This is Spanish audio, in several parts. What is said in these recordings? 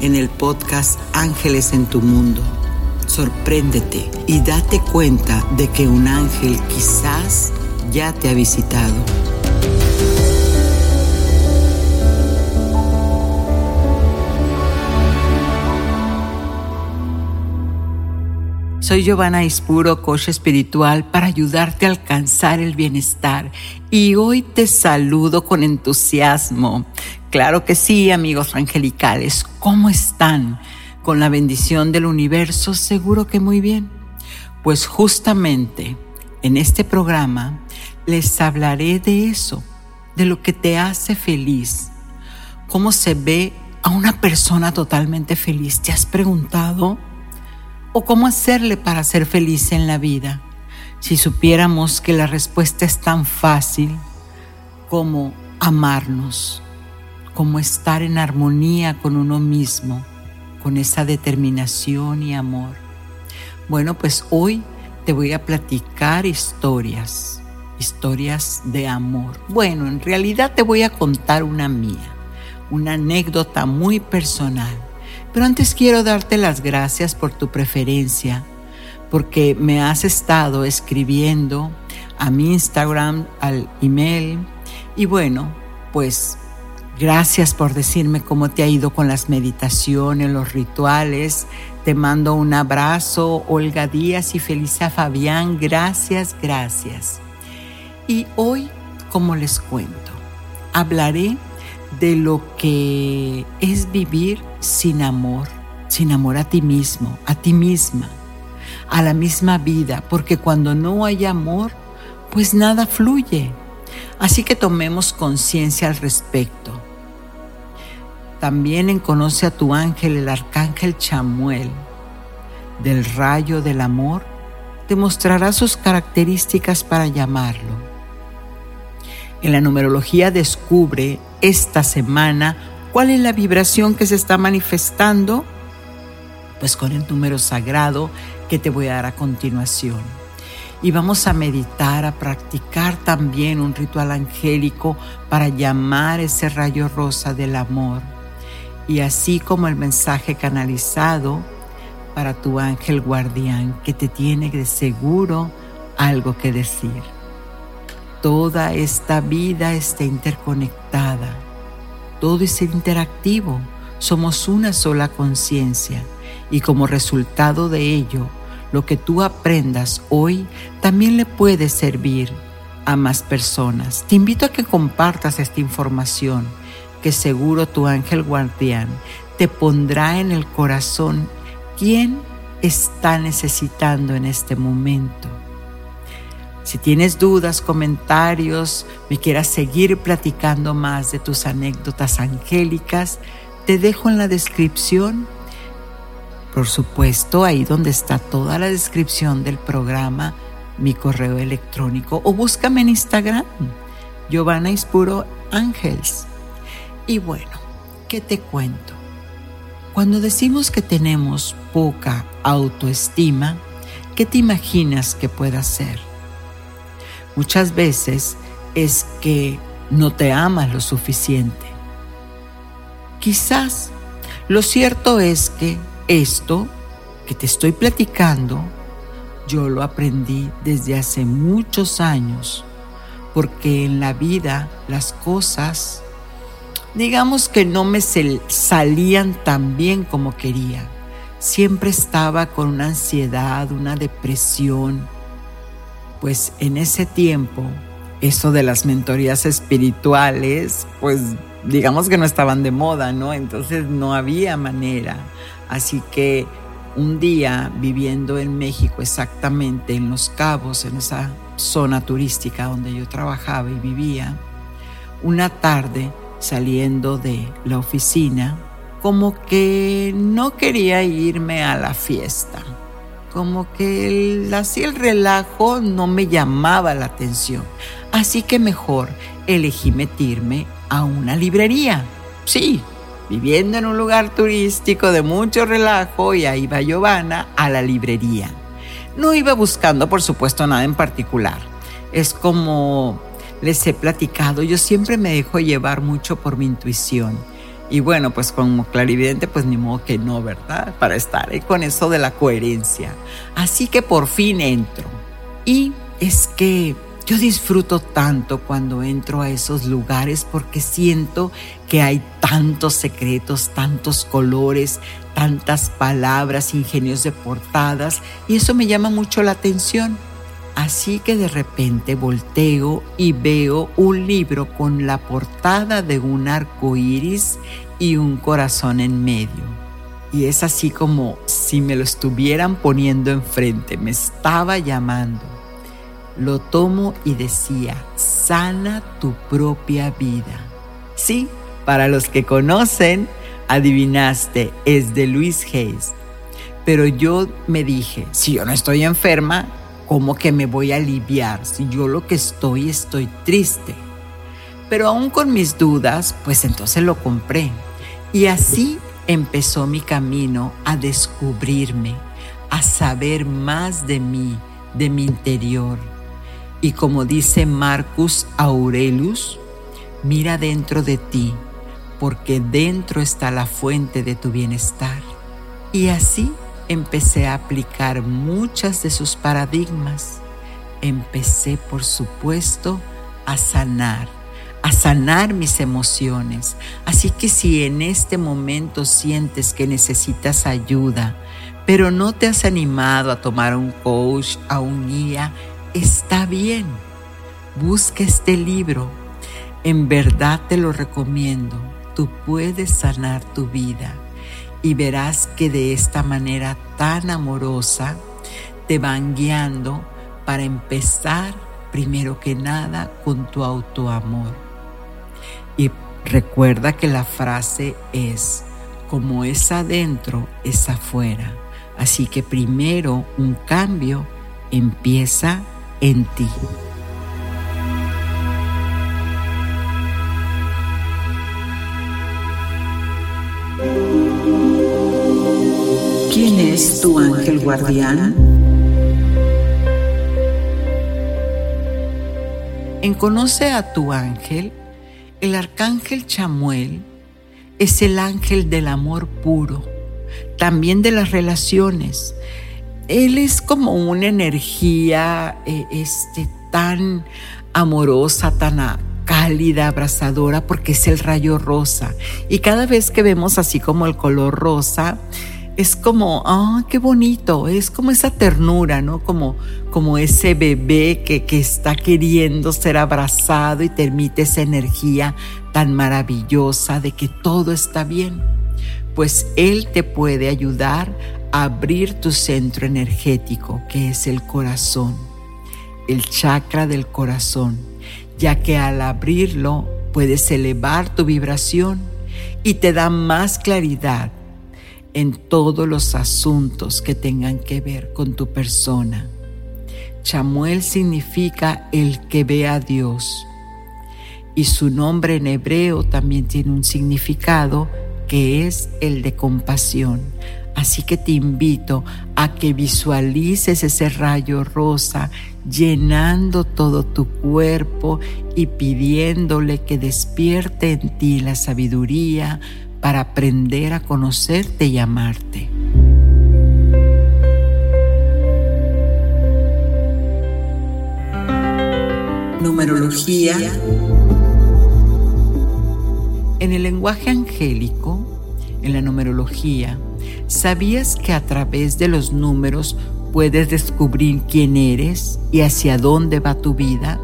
en el podcast Ángeles en tu Mundo. Sorpréndete y date cuenta de que un ángel quizás ya te ha visitado. Soy Giovanna Ispuro, coach espiritual, para ayudarte a alcanzar el bienestar. Y hoy te saludo con entusiasmo. Claro que sí, amigos angelicales. ¿Cómo están? Con la bendición del universo, seguro que muy bien. Pues justamente en este programa les hablaré de eso, de lo que te hace feliz. ¿Cómo se ve a una persona totalmente feliz? ¿Te has preguntado? o cómo hacerle para ser feliz en la vida. Si supiéramos que la respuesta es tan fácil como amarnos, como estar en armonía con uno mismo, con esa determinación y amor. Bueno, pues hoy te voy a platicar historias, historias de amor. Bueno, en realidad te voy a contar una mía, una anécdota muy personal pero antes quiero darte las gracias por tu preferencia, porque me has estado escribiendo a mi Instagram, al email. Y bueno, pues gracias por decirme cómo te ha ido con las meditaciones, los rituales. Te mando un abrazo, Olga Díaz y Felisa Fabián. Gracias, gracias. Y hoy, como les cuento, hablaré de lo que es vivir sin amor, sin amor a ti mismo, a ti misma, a la misma vida, porque cuando no hay amor, pues nada fluye. Así que tomemos conciencia al respecto. También en Conoce a tu ángel, el arcángel Chamuel, del rayo del amor, te mostrará sus características para llamarlo. En la numerología descubre esta semana cuál es la vibración que se está manifestando, pues con el número sagrado que te voy a dar a continuación. Y vamos a meditar, a practicar también un ritual angélico para llamar ese rayo rosa del amor. Y así como el mensaje canalizado para tu ángel guardián que te tiene de seguro algo que decir. Toda esta vida está interconectada. Todo es interactivo. Somos una sola conciencia y como resultado de ello, lo que tú aprendas hoy también le puede servir a más personas. Te invito a que compartas esta información seguro tu ángel guardián te pondrá en el corazón quién está necesitando en este momento. Si tienes dudas, comentarios, me quieras seguir platicando más de tus anécdotas angélicas, te dejo en la descripción, por supuesto, ahí donde está toda la descripción del programa, mi correo electrónico o búscame en Instagram, Giovanna Ispuro Ángels. Y bueno, ¿qué te cuento? Cuando decimos que tenemos poca autoestima, ¿qué te imaginas que pueda ser? Muchas veces es que no te amas lo suficiente. Quizás lo cierto es que esto que te estoy platicando, yo lo aprendí desde hace muchos años, porque en la vida las cosas, digamos que no me salían tan bien como quería. Siempre estaba con una ansiedad, una depresión, pues en ese tiempo, eso de las mentorías espirituales, pues digamos que no estaban de moda, ¿no? Entonces no había manera. Así que un día viviendo en México, exactamente en Los Cabos, en esa zona turística donde yo trabajaba y vivía, una tarde saliendo de la oficina, como que no quería irme a la fiesta, como que así el relajo no me llamaba la atención, así que mejor elegí meterme a una librería. Sí, viviendo en un lugar turístico de mucho relajo y ahí va Giovanna a la librería. No iba buscando, por supuesto, nada en particular. Es como les he platicado, yo siempre me dejo llevar mucho por mi intuición. Y bueno, pues como clarividente, pues ni modo que no, ¿verdad? Para estar ahí con eso de la coherencia. Así que por fin entro. Y es que yo disfruto tanto cuando entro a esos lugares porque siento que hay tantos secretos, tantos colores, tantas palabras, ingenios de portadas y eso me llama mucho la atención. Así que de repente volteo y veo un libro con la portada de un arco iris y un corazón en medio. Y es así como si me lo estuvieran poniendo enfrente, me estaba llamando lo tomo y decía, sana tu propia vida. Sí, para los que conocen, adivinaste, es de Luis Hayes. Pero yo me dije, si yo no estoy enferma, ¿cómo que me voy a aliviar? Si yo lo que estoy, estoy triste. Pero aún con mis dudas, pues entonces lo compré. Y así empezó mi camino a descubrirme, a saber más de mí, de mi interior y como dice Marcus Aurelius, mira dentro de ti, porque dentro está la fuente de tu bienestar. Y así empecé a aplicar muchas de sus paradigmas. Empecé, por supuesto, a sanar, a sanar mis emociones. Así que si en este momento sientes que necesitas ayuda, pero no te has animado a tomar un coach, a un guía, está bien, busca este libro. En verdad te lo recomiendo. Tú puedes sanar tu vida y verás que de esta manera tan amorosa te van guiando para empezar primero que nada con tu autoamor. Y recuerda que la frase es, como es adentro, es afuera. Así que primero un cambio empieza en ti. ¿Quién es tu ángel guardián? En Conoce a tu ángel, el arcángel Chamuel es el ángel del amor puro, también de las relaciones, él es como una energía eh, este, tan amorosa, tan cálida, abrazadora, porque es el rayo rosa. Y cada vez que vemos así como el color rosa, es como, ah, qué bonito, es como esa ternura, ¿no? Como, como ese bebé que, que está queriendo ser abrazado y te emite esa energía tan maravillosa de que todo está bien. Pues Él te puede ayudar abrir tu centro energético, que es el corazón, el chakra del corazón, ya que al abrirlo puedes elevar tu vibración y te da más claridad en todos los asuntos que tengan que ver con tu persona. Chamuel significa el que ve a Dios y su nombre en hebreo también tiene un significado que es el de compasión. Así que te invito a que visualices ese rayo rosa llenando todo tu cuerpo y pidiéndole que despierte en ti la sabiduría para aprender a conocerte y amarte. Numerología. En el lenguaje angélico, en la numerología, ¿sabías que a través de los números puedes descubrir quién eres y hacia dónde va tu vida?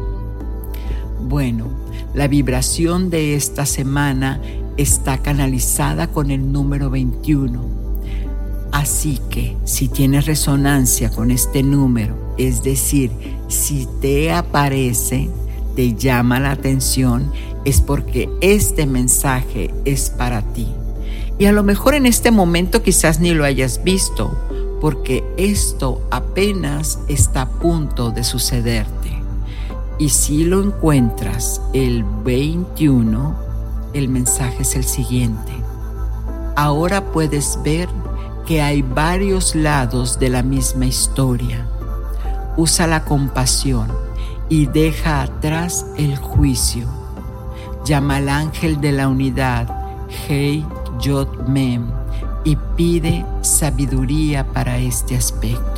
Bueno, la vibración de esta semana está canalizada con el número 21. Así que si tienes resonancia con este número, es decir, si te aparece, te llama la atención, es porque este mensaje es para ti. Y a lo mejor en este momento quizás ni lo hayas visto, porque esto apenas está a punto de sucederte. Y si lo encuentras el 21, el mensaje es el siguiente. Ahora puedes ver que hay varios lados de la misma historia. Usa la compasión y deja atrás el juicio. Llama al ángel de la unidad, Hei Yod Mem y pide sabiduría para este aspecto.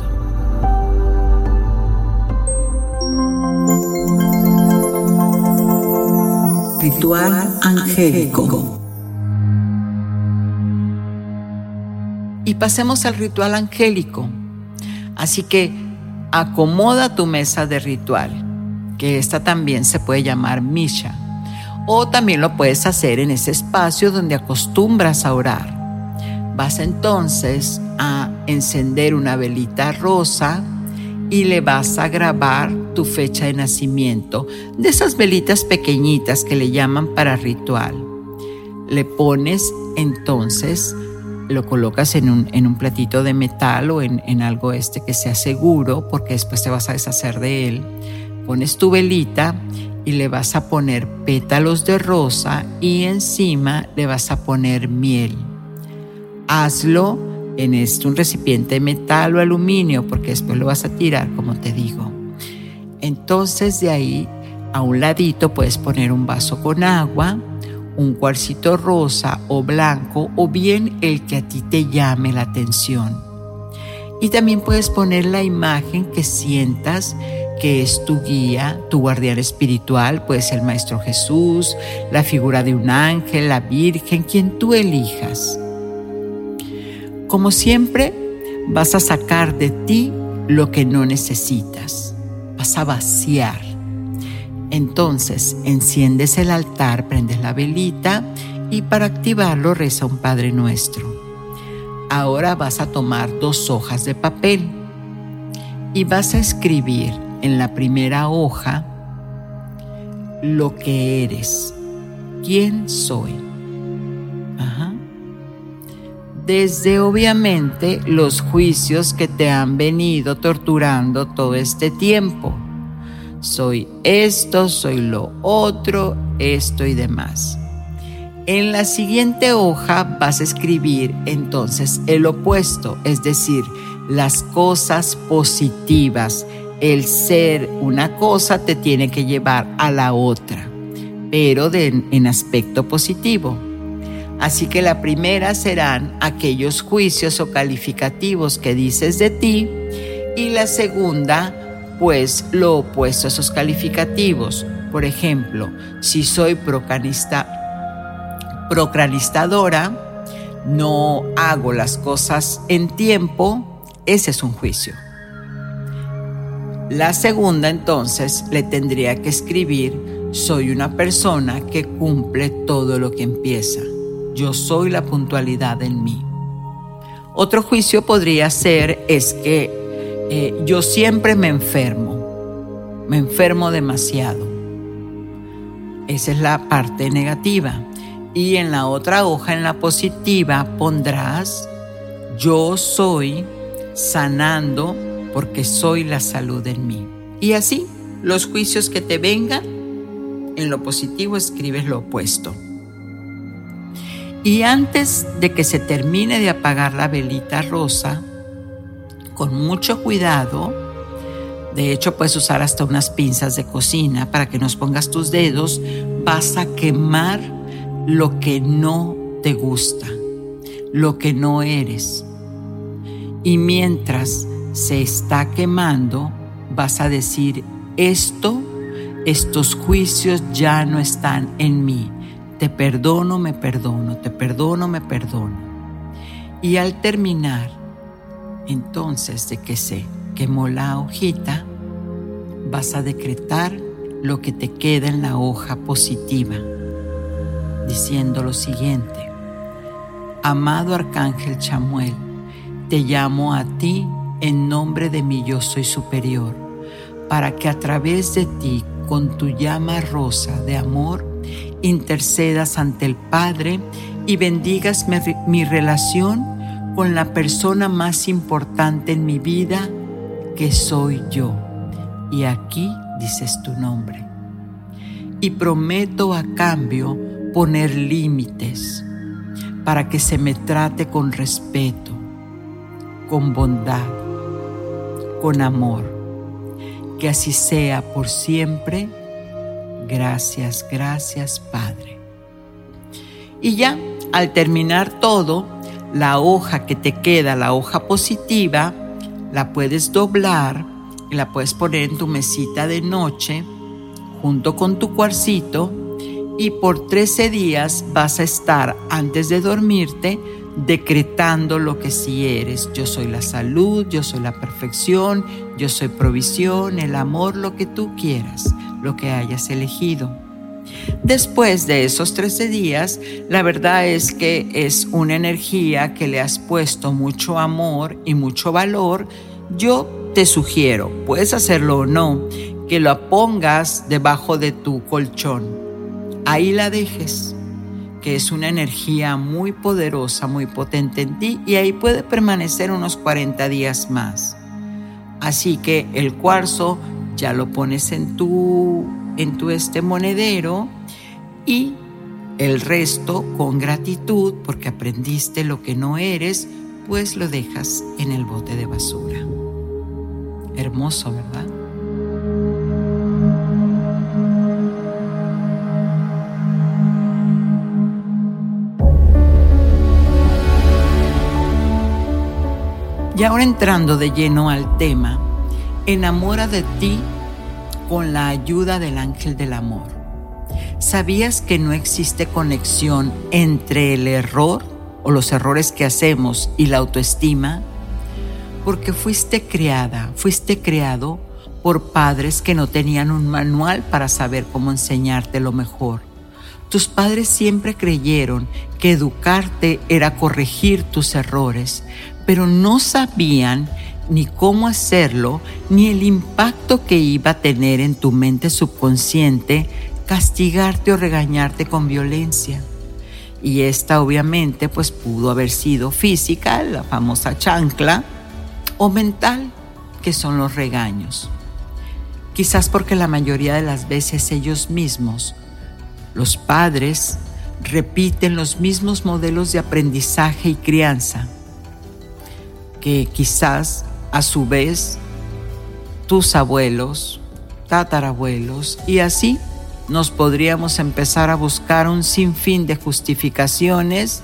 Ritual angélico. Y pasemos al ritual angélico. Así que acomoda tu mesa de ritual, que esta también se puede llamar Misha, o también lo puedes hacer en ese espacio donde acostumbras a orar Vas entonces a encender una velita rosa y le vas a grabar tu fecha de nacimiento, de esas velitas pequeñitas que le llaman para ritual. Le pones entonces, lo colocas en un, en un platito de metal o en, en algo este que sea seguro, porque después te vas a deshacer de él. Pones tu velita y le vas a poner pétalos de rosa y encima le vas a poner miel hazlo en este, un recipiente de metal o aluminio, porque después lo vas a tirar, como te digo. Entonces de ahí, a un ladito puedes poner un vaso con agua, un cuarcito rosa o blanco, o bien el que a ti te llame la atención. Y también puedes poner la imagen que sientas que es tu guía, tu guardián espiritual, puede ser el Maestro Jesús, la figura de un ángel, la Virgen, quien tú elijas. Como siempre, vas a sacar de ti lo que no necesitas. Vas a vaciar. Entonces, enciendes el altar, prendes la velita y para activarlo reza un Padre Nuestro. Ahora vas a tomar dos hojas de papel y vas a escribir en la primera hoja lo que eres, quién soy desde obviamente los juicios que te han venido torturando todo este tiempo. Soy esto, soy lo otro, esto y demás. En la siguiente hoja vas a escribir entonces el opuesto, es decir, las cosas positivas. El ser una cosa te tiene que llevar a la otra, pero en aspecto positivo. Así que la primera serán aquellos juicios o calificativos que dices de ti y la segunda, pues lo opuesto a esos calificativos. Por ejemplo, si soy procranista, procranistadora, no hago las cosas en tiempo, ese es un juicio. La segunda entonces le tendría que escribir, soy una persona que cumple todo lo que empieza yo soy la puntualidad en mí. Otro juicio podría ser es que eh, yo siempre me enfermo, me enfermo demasiado. Esa es la parte negativa. Y en la otra hoja, en la positiva, pondrás, yo soy sanando porque soy la salud en mí. Y así, los juicios que te vengan, en lo positivo escribes lo opuesto. Y antes de que se termine de apagar la velita rosa, con mucho cuidado, De hecho, puedes usar hasta unas pinzas de cocina para que nos pongas tus dedos. Vas a quemar lo que no te gusta, lo que no eres. Y mientras se está quemando, vas a decir, esto, estos juicios ya no están en mí. Te perdono, me perdono, te perdono, me perdono. Y al terminar, entonces de que se quemó la hojita, vas a decretar lo que te queda en la hoja positiva, diciendo lo siguiente. Amado Arcángel Chamuel, te llamo a ti en nombre de mi yo soy superior, para que a través de ti, con tu llama rosa de amor, intercedas ante el Padre y bendigas mi, relación con la persona más importante en mi vida, que soy yo. Y aquí dices tu nombre. Y prometo a cambio poner límites para que se me trate con respeto, con bondad, con amor. Que así sea por siempre. Gracias, gracias Padre. Y ya, al terminar todo, la hoja que te queda, la hoja positiva, la puedes doblar y la puedes poner en tu mesita de noche junto con tu cuarcito y por 13 días vas a estar antes de dormirte decretando lo que sí eres. Yo soy la salud, yo soy la perfección, yo soy provisión, el amor, lo que tú quieras, lo que hayas elegido. Después de esos 13 días, la verdad es que es una energía que le has puesto mucho amor y mucho valor. Yo te sugiero, puedes hacerlo o no, que lo pongas debajo de tu colchón. Ahí la dejes, que es una energía muy poderosa, muy potente en ti y ahí puede permanecer unos 40 días más. Así que el cuarzo ya lo pones en tu en tu este monedero y el resto con gratitud porque aprendiste lo que no eres, pues lo dejas en el bote de basura. Hermoso, ¿verdad? Y ahora entrando de lleno al tema, enamora de ti con la ayuda del ángel del amor. ¿Sabías que no existe conexión entre el error o los errores que hacemos y la autoestima? Porque fuiste creada, fuiste creado por padres que no tenían un manual para saber cómo enseñarte lo mejor. Tus padres siempre creyeron que educarte era corregir tus errores, pero no sabían ni cómo hacerlo, ni el impacto que iba a tener en tu mente subconsciente castigarte o regañarte con violencia. Y esta obviamente pues pudo haber sido física, la famosa chancla, o mental, que son los regaños. Quizás porque la mayoría de las veces ellos mismos, los padres, repiten los mismos modelos de aprendizaje y crianza, que quizás a su vez tus abuelos, tatarabuelos y así nos podríamos empezar a buscar un sinfín de justificaciones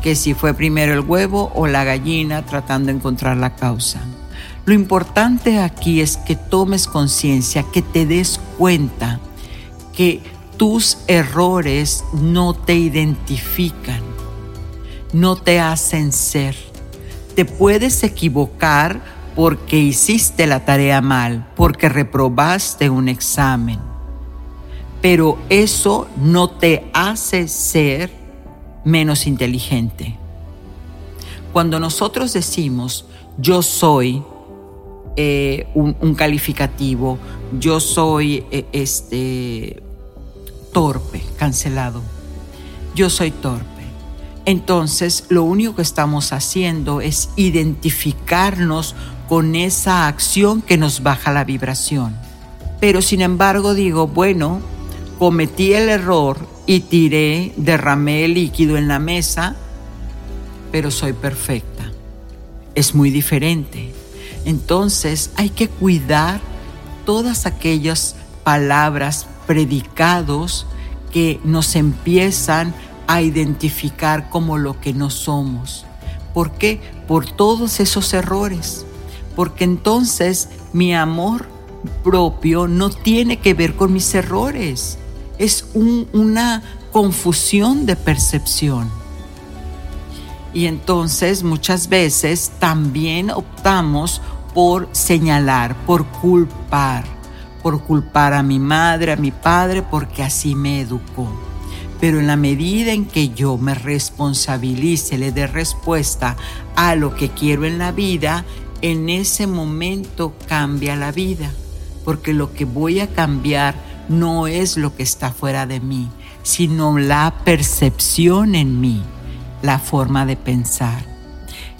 que si fue primero el huevo o la gallina tratando de encontrar la causa. Lo importante aquí es que tomes conciencia, que te des cuenta que tus errores no te identifican, no te hacen ser. Te puedes equivocar porque hiciste la tarea mal, porque reprobaste un examen. Pero eso no te hace ser menos inteligente. Cuando nosotros decimos yo soy eh, un, calificativo, yo soy eh, este torpe, cancelado, yo soy torpe entonces lo único que estamos haciendo es identificarnos con esa acción que nos baja la vibración. Pero sin embargo digo, bueno, cometí el error y tiré, derramé el líquido en la mesa, pero soy perfecta. Es muy diferente. Entonces hay que cuidar todas aquellas palabras, predicados que nos empiezan a identificar como lo que no somos. ¿Por qué? Por todos esos errores. Porque entonces mi amor propio no tiene que ver con mis errores. Es una confusión de percepción. Y entonces muchas veces también optamos por señalar, por culpar, por culpar a mi madre, a mi padre, porque así me educó. Pero en la medida en que yo me responsabilice, le dé respuesta a lo que quiero en la vida, en ese momento cambia la vida. Porque lo que voy a cambiar no es lo que está fuera de mí, sino la percepción en mí, la forma de pensar.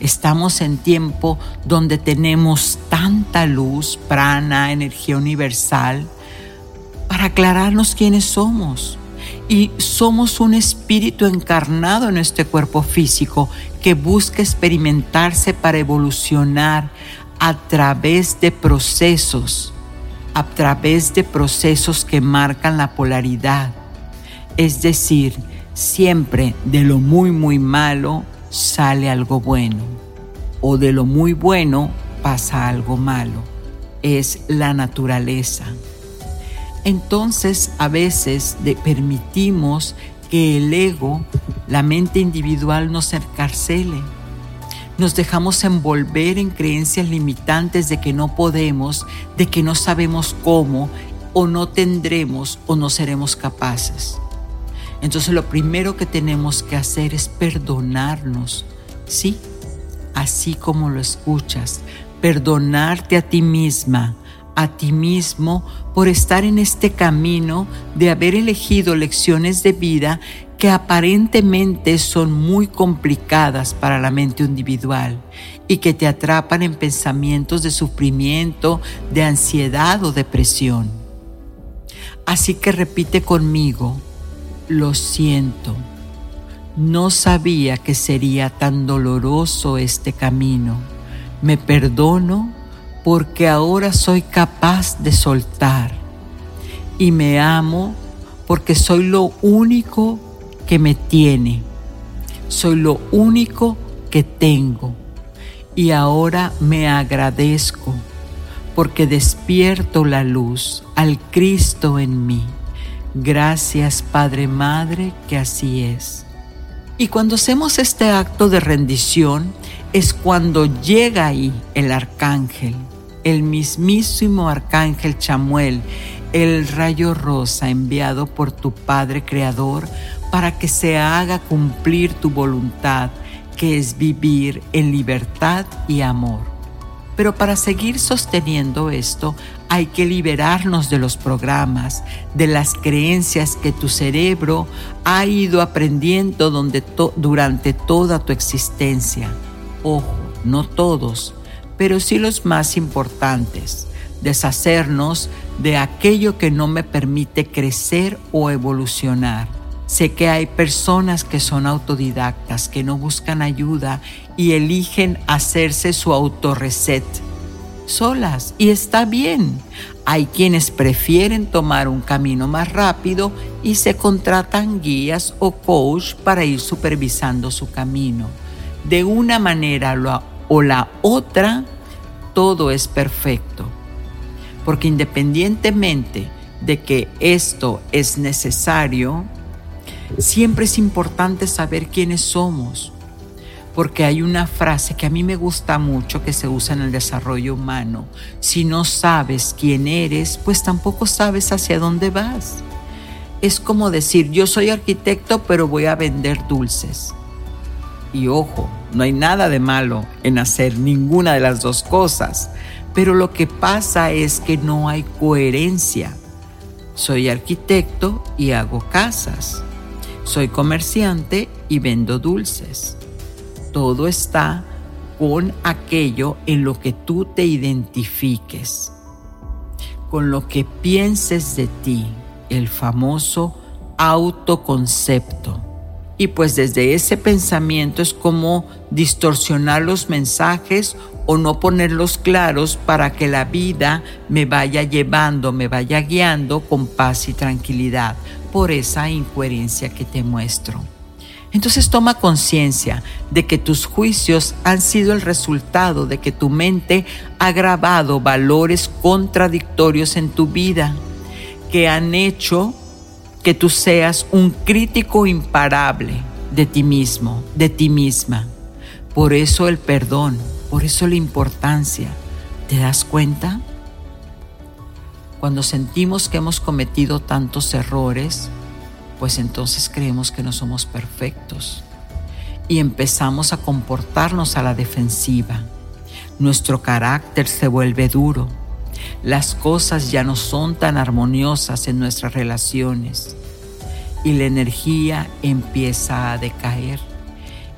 Estamos en tiempo donde tenemos tanta luz, prana, energía universal, para aclararnos quiénes somos. Y somos un espíritu encarnado en este cuerpo físico que busca experimentarse para evolucionar a través de procesos, a través de procesos que marcan la polaridad. Es decir, siempre de lo muy, muy malo sale algo bueno o de lo muy bueno pasa algo malo. Es la naturaleza. Entonces a veces permitimos que el ego, la mente individual nos encarcele. Nos dejamos envolver en creencias limitantes de que no podemos, de que no sabemos cómo, o no tendremos o no seremos capaces. Entonces lo primero que tenemos que hacer es perdonarnos, ¿sí? Así como lo escuchas, perdonarte a ti misma, a ti mismo por estar en este camino de haber elegido lecciones de vida que aparentemente son muy complicadas para la mente individual y que te atrapan en pensamientos de sufrimiento, de ansiedad o depresión. Así que repite conmigo, lo siento. No sabía que sería tan doloroso este camino. Me perdono porque ahora soy capaz de soltar. Y me amo porque soy lo único que me tiene. Soy lo único que tengo. Y ahora me agradezco porque despierto la luz al Cristo en mí. Gracias Padre Madre que así es. Y cuando hacemos este acto de rendición es cuando llega ahí el arcángel, el mismísimo arcángel Chamuel, el rayo rosa enviado por tu Padre Creador para que se haga cumplir tu voluntad, que es vivir en libertad y amor. Pero para seguir sosteniendo esto hay que liberarnos de los programas, de las creencias que tu cerebro ha ido aprendiendo durante toda tu existencia. Ojo, no todos, pero sí los más importantes. Deshacernos de aquello que no me permite crecer o evolucionar Sé que hay personas que son autodidactas, que no buscan ayuda y eligen hacerse su autorreset solas y está bien. Hay quienes prefieren tomar un camino más rápido y se contratan guías o coach para ir supervisando su camino. De una manera o la otra, todo es perfecto. Porque independientemente de que esto es necesario, Siempre es importante saber quiénes somos, porque hay una frase que a mí me gusta mucho que se usa en el desarrollo humano. Si no sabes quién eres, pues tampoco sabes hacia dónde vas. Es como decir, yo soy arquitecto, pero voy a vender dulces. Y ojo, no hay nada de malo en hacer ninguna de las dos cosas, pero lo que pasa es que no hay coherencia. Soy arquitecto y hago casas. Soy comerciante y vendo dulces. Todo está con aquello en lo que tú te identifiques, con lo que pienses de ti, el famoso autoconcepto. Y pues desde ese pensamiento es como distorsionar los mensajes o no ponerlos claros para que la vida me vaya llevando, me vaya guiando con paz y tranquilidad por esa incoherencia que te muestro. Entonces toma conciencia de que tus juicios han sido el resultado de que tu mente ha grabado valores contradictorios en tu vida, que han hecho que tú seas un crítico imparable de ti mismo, de ti misma. Por eso el perdón, por eso la importancia. ¿Te das cuenta? Cuando sentimos que hemos cometido tantos errores, pues entonces creemos que no somos perfectos y empezamos a comportarnos a la defensiva. Nuestro carácter se vuelve duro. Las cosas ya no son tan armoniosas en nuestras relaciones y la energía empieza a decaer.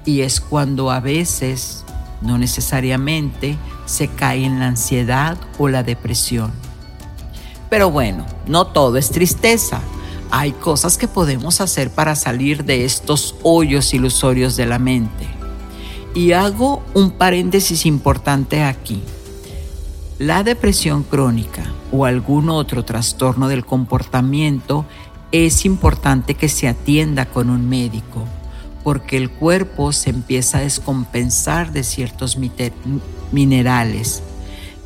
Y es cuando a veces, no necesariamente, se cae en la ansiedad o la depresión. Pero bueno, no todo es tristeza hay cosas que podemos hacer para salir de estos hoyos ilusorios de la mente. Y hago un paréntesis importante aquí. La depresión crónica o algún otro trastorno del comportamiento es importante que se atienda con un médico porque el cuerpo se empieza a descompensar de ciertos minerales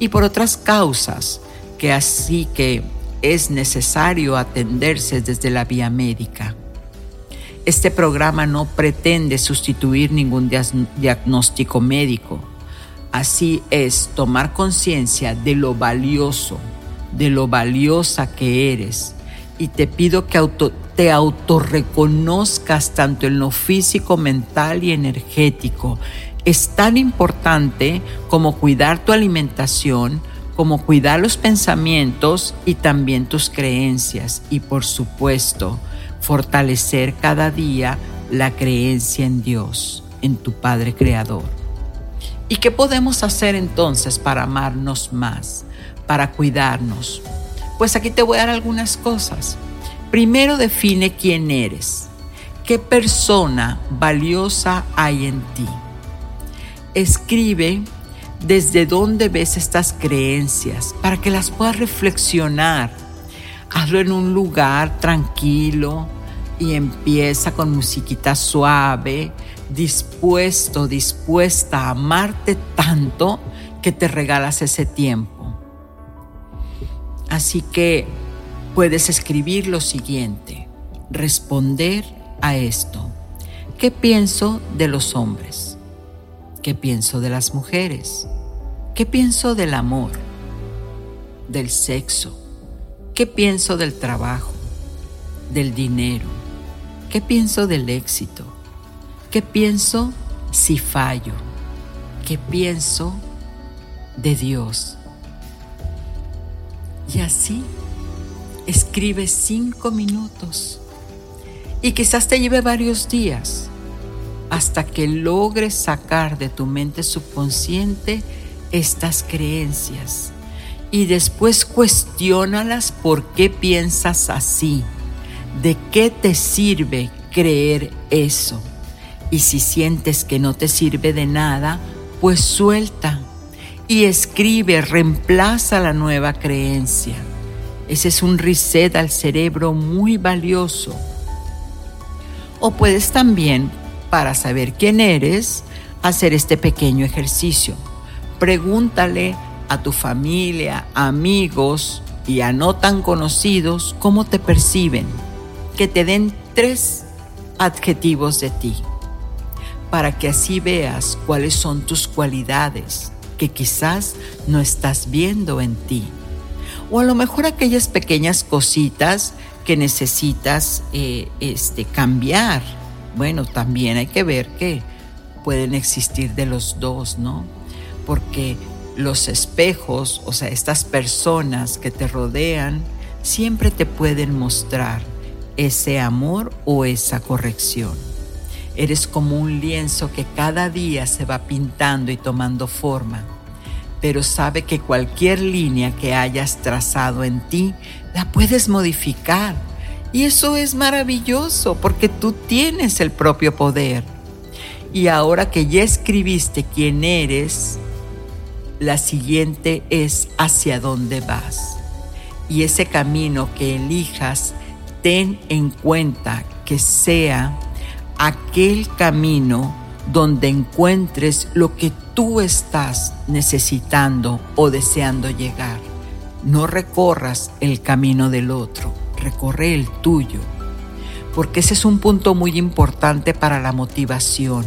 y por otras causas que así que es necesario atenderse desde la vía médica. Este programa no pretende sustituir ningún diagnóstico médico. Así es tomar conciencia de lo valioso, de lo valiosa que eres. Y te pido que te autorreconozcas tanto en lo físico, mental y energético. Es tan importante como cuidar tu alimentación, como cuidar los pensamientos y también tus creencias y por supuesto fortalecer cada día la creencia en Dios, en tu Padre Creador. ¿Y qué podemos hacer entonces para amarnos más, para cuidarnos? Pues aquí te voy a dar algunas cosas. Primero define quién eres, qué persona valiosa hay en ti. Escribe desde dónde ves estas creencias para que las puedas reflexionar. Hazlo en un lugar tranquilo y empieza con musiquita suave, dispuesto, dispuesta a amarte tanto que te regalas ese tiempo. Así que puedes escribir lo siguiente, responder a esto. ¿Qué pienso de los hombres? ¿Qué pienso de las mujeres? ¿Qué pienso del amor? ¿Del sexo? ¿Qué pienso del trabajo? ¿Del dinero? ¿Qué pienso del éxito? ¿Qué pienso si fallo? ¿Qué pienso de Dios? Y así escribe cinco minutos y quizás te lleve varios días hasta que logres sacar de tu mente subconsciente estas creencias y después cuestiónalas por qué piensas así, de qué te sirve creer eso. Y si sientes que no te sirve de nada, pues suelta y escribe, reemplaza la nueva creencia. Ese es un reset al cerebro muy valioso. O puedes también para saber quién eres, hacer este pequeño ejercicio. Pregúntale a tu familia, amigos y a no tan conocidos cómo te perciben. Que te den tres adjetivos de ti para que así veas cuáles son tus cualidades que quizás no estás viendo en ti. O a lo mejor aquellas pequeñas cositas que necesitas eh, este, cambiar bueno, también hay que ver que pueden existir de los dos, ¿no? Porque los espejos, o sea, estas personas que te rodean, siempre te pueden mostrar ese amor o esa corrección. Eres como un lienzo que cada día se va pintando y tomando forma, pero sabe que cualquier línea que hayas trazado en ti la puedes modificar Y eso es maravilloso porque tú tienes el propio poder. Y ahora que ya escribiste quién eres, la siguiente es hacia dónde vas. Y ese camino que elijas, ten en cuenta que sea aquel camino donde encuentres lo que tú estás necesitando o deseando llegar. No recorras el camino del otro recorre el tuyo, porque ese es un punto muy importante para la motivación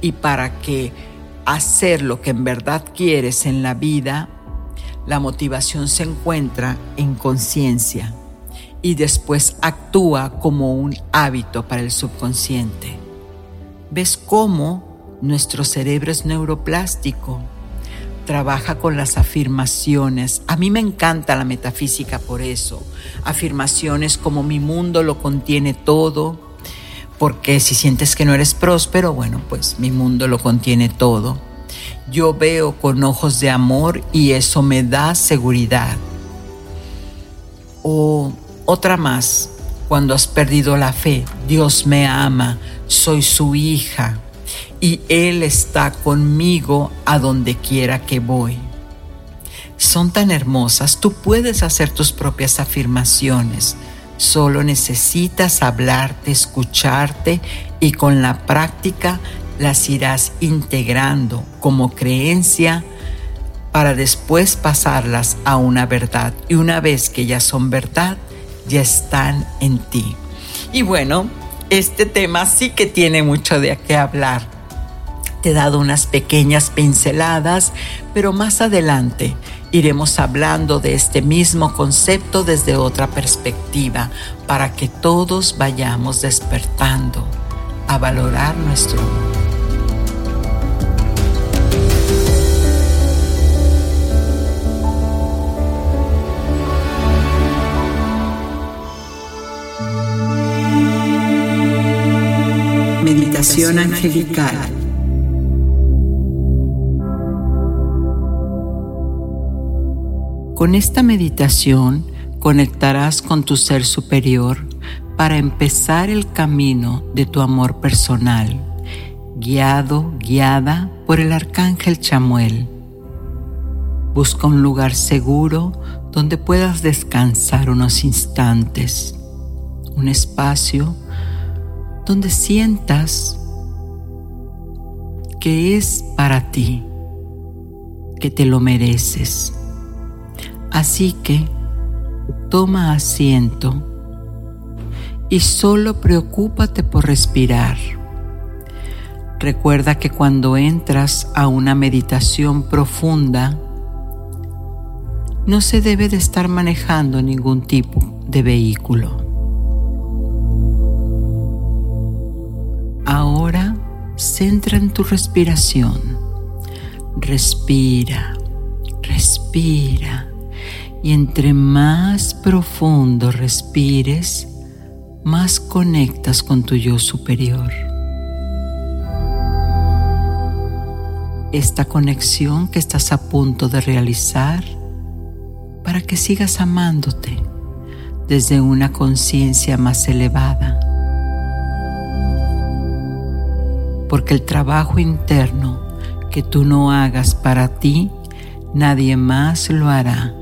y para que hacer lo que en verdad quieres en la vida, la motivación se encuentra en conciencia y después actúa como un hábito para el subconsciente. ¿Ves cómo nuestro cerebro es neuroplástico? trabaja con las afirmaciones. A mí me encanta la metafísica por eso. Afirmaciones como mi mundo lo contiene todo, porque si sientes que no eres próspero, bueno, pues mi mundo lo contiene todo. Yo veo con ojos de amor y eso me da seguridad. O otra más, cuando has perdido la fe, Dios me ama, soy su hija y Él está conmigo a donde quiera que voy. Son tan hermosas, tú puedes hacer tus propias afirmaciones, solo necesitas hablarte, escucharte y con la práctica las irás integrando como creencia para después pasarlas a una verdad. Y una vez que ya son verdad, ya están en ti. Y bueno, este tema sí que tiene mucho de qué hablar te he dado unas pequeñas pinceladas, pero más adelante iremos hablando de este mismo concepto desde otra perspectiva para que todos vayamos despertando a valorar nuestro mundo. Meditación angelical Con esta meditación conectarás con tu ser superior para empezar el camino de tu amor personal, guiado, guiada por el arcángel Chamuel. Busca un lugar seguro donde puedas descansar unos instantes, un espacio donde sientas que es para ti, que te lo mereces Así que toma asiento y solo preocúpate por respirar. Recuerda que cuando entras a una meditación profunda, no se debe de estar manejando ningún tipo de vehículo. Ahora centra en tu respiración. Respira, respira y entre más profundo respires, más conectas con tu yo superior. Esta conexión que estás a punto de realizar para que sigas amándote desde una conciencia más elevada. Porque el trabajo interno que tú no hagas para ti, nadie más lo hará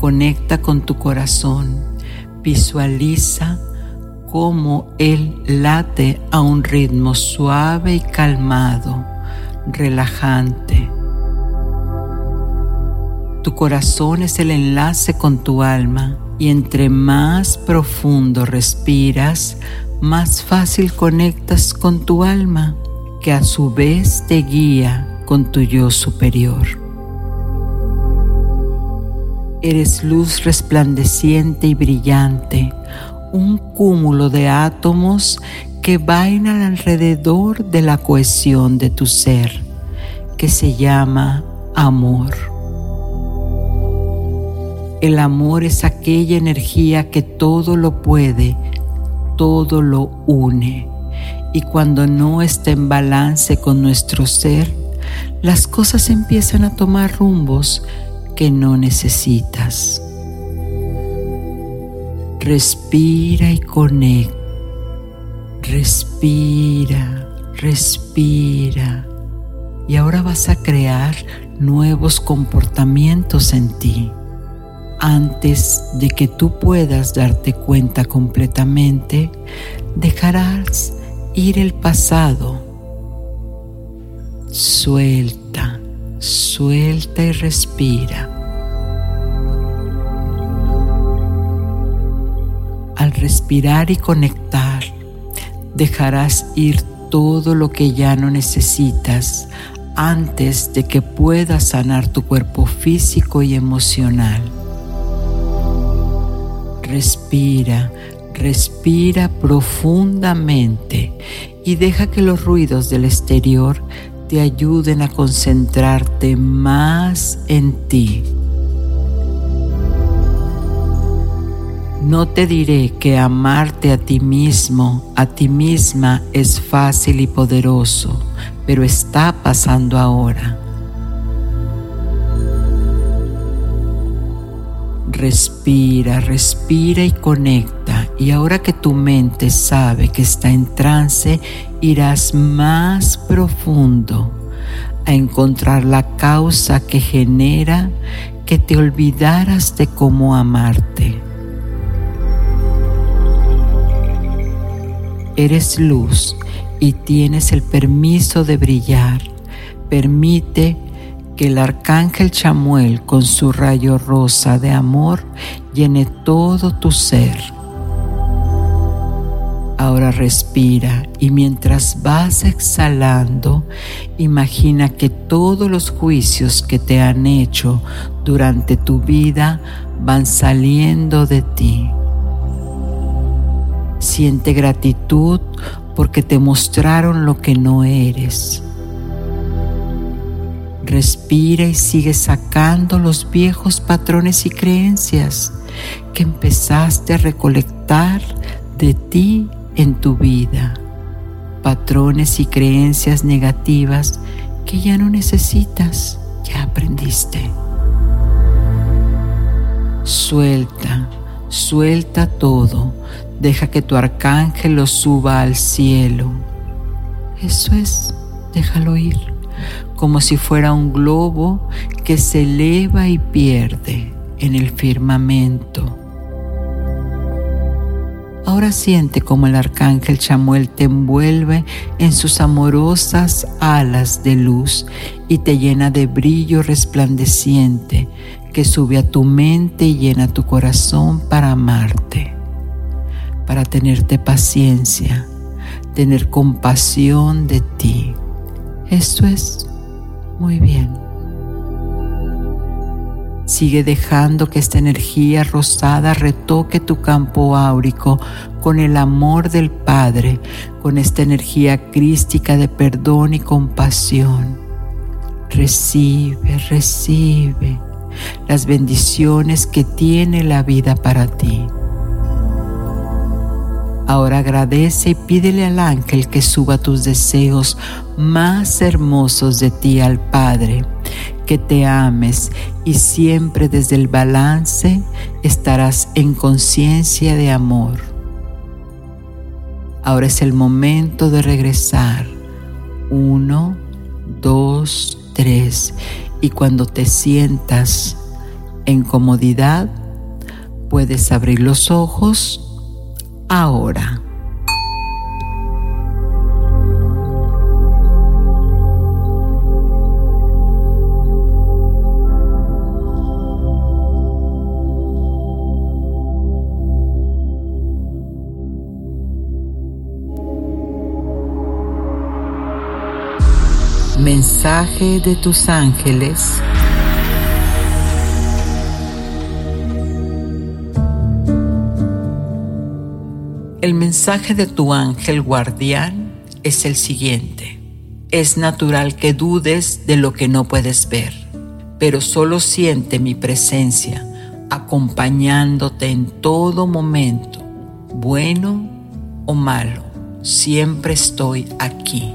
Conecta con tu corazón. Visualiza cómo Él late a un ritmo suave y calmado, relajante. Tu corazón es el enlace con tu alma y entre más profundo respiras, más fácil conectas con tu alma, que a su vez te guía con tu yo superior. Eres luz resplandeciente y brillante, un cúmulo de átomos que bailan alrededor de la cohesión de tu ser, que se llama amor. El amor es aquella energía que todo lo puede, todo lo une. Y cuando no está en balance con nuestro ser, las cosas empiezan a tomar rumbos que no necesitas. Respira y conecta. Respira, respira. Y ahora vas a crear nuevos comportamientos en ti. Antes de que tú puedas darte cuenta completamente, dejarás ir el pasado. Suelta, suelta y respira. Al respirar y conectar, dejarás ir todo lo que ya no necesitas antes de que puedas sanar tu cuerpo físico y emocional. Respira, respira profundamente y deja que los ruidos del exterior te ayuden a concentrarte más en ti. No te diré que amarte a ti mismo, a ti misma es fácil y poderoso, pero está pasando ahora. Respira, respira y conecta. Y ahora que tu mente sabe que está en trance, irás más profundo a encontrar la causa que genera que te olvidaras de cómo amarte. Eres luz y tienes el permiso de brillar. Permite que el arcángel Chamuel con su rayo rosa de amor llene todo tu ser. Ahora respira y mientras vas exhalando, imagina que todos los juicios que te han hecho durante tu vida van saliendo de ti. Siente gratitud porque te mostraron lo que no eres. Respira y sigue sacando los viejos patrones y creencias que empezaste a recolectar de ti en tu vida. Patrones y creencias negativas que ya no necesitas, ya aprendiste. Suelta, suelta todo Deja que tu arcángel lo suba al cielo. Eso es, déjalo ir, como si fuera un globo que se eleva y pierde en el firmamento. Ahora siente como el arcángel Chamuel te envuelve en sus amorosas alas de luz y te llena de brillo resplandeciente que sube a tu mente y llena tu corazón para amarte para tenerte paciencia, tener compasión de ti. Esto es muy bien. Sigue dejando que esta energía rosada retoque tu campo áurico con el amor del Padre, con esta energía crística de perdón y compasión. Recibe, recibe las bendiciones que tiene la vida para ti. Ahora agradece y pídele al ángel que suba tus deseos más hermosos de ti al Padre, que te ames y siempre desde el balance estarás en conciencia de amor. Ahora es el momento de regresar. Uno, dos, tres. Y cuando te sientas en comodidad, puedes abrir los ojos ahora. Mensaje de tus ángeles El mensaje de tu ángel guardián es el siguiente. Es natural que dudes de lo que no puedes ver, pero solo siente mi presencia acompañándote en todo momento, bueno o malo. Siempre estoy aquí.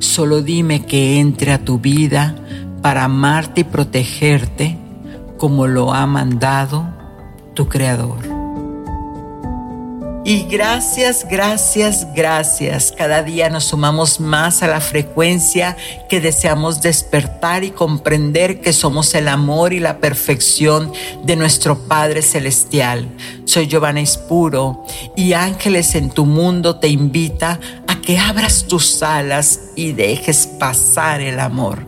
Solo dime que entre a tu vida para amarte y protegerte como lo ha mandado tu Creador. Y gracias, gracias, gracias. Cada día nos sumamos más a la frecuencia que deseamos despertar y comprender que somos el amor y la perfección de nuestro Padre Celestial. Soy Giovanna Espuro y Ángeles en tu mundo te invita a que abras tus alas y dejes pasar el amor.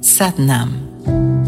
Satnam.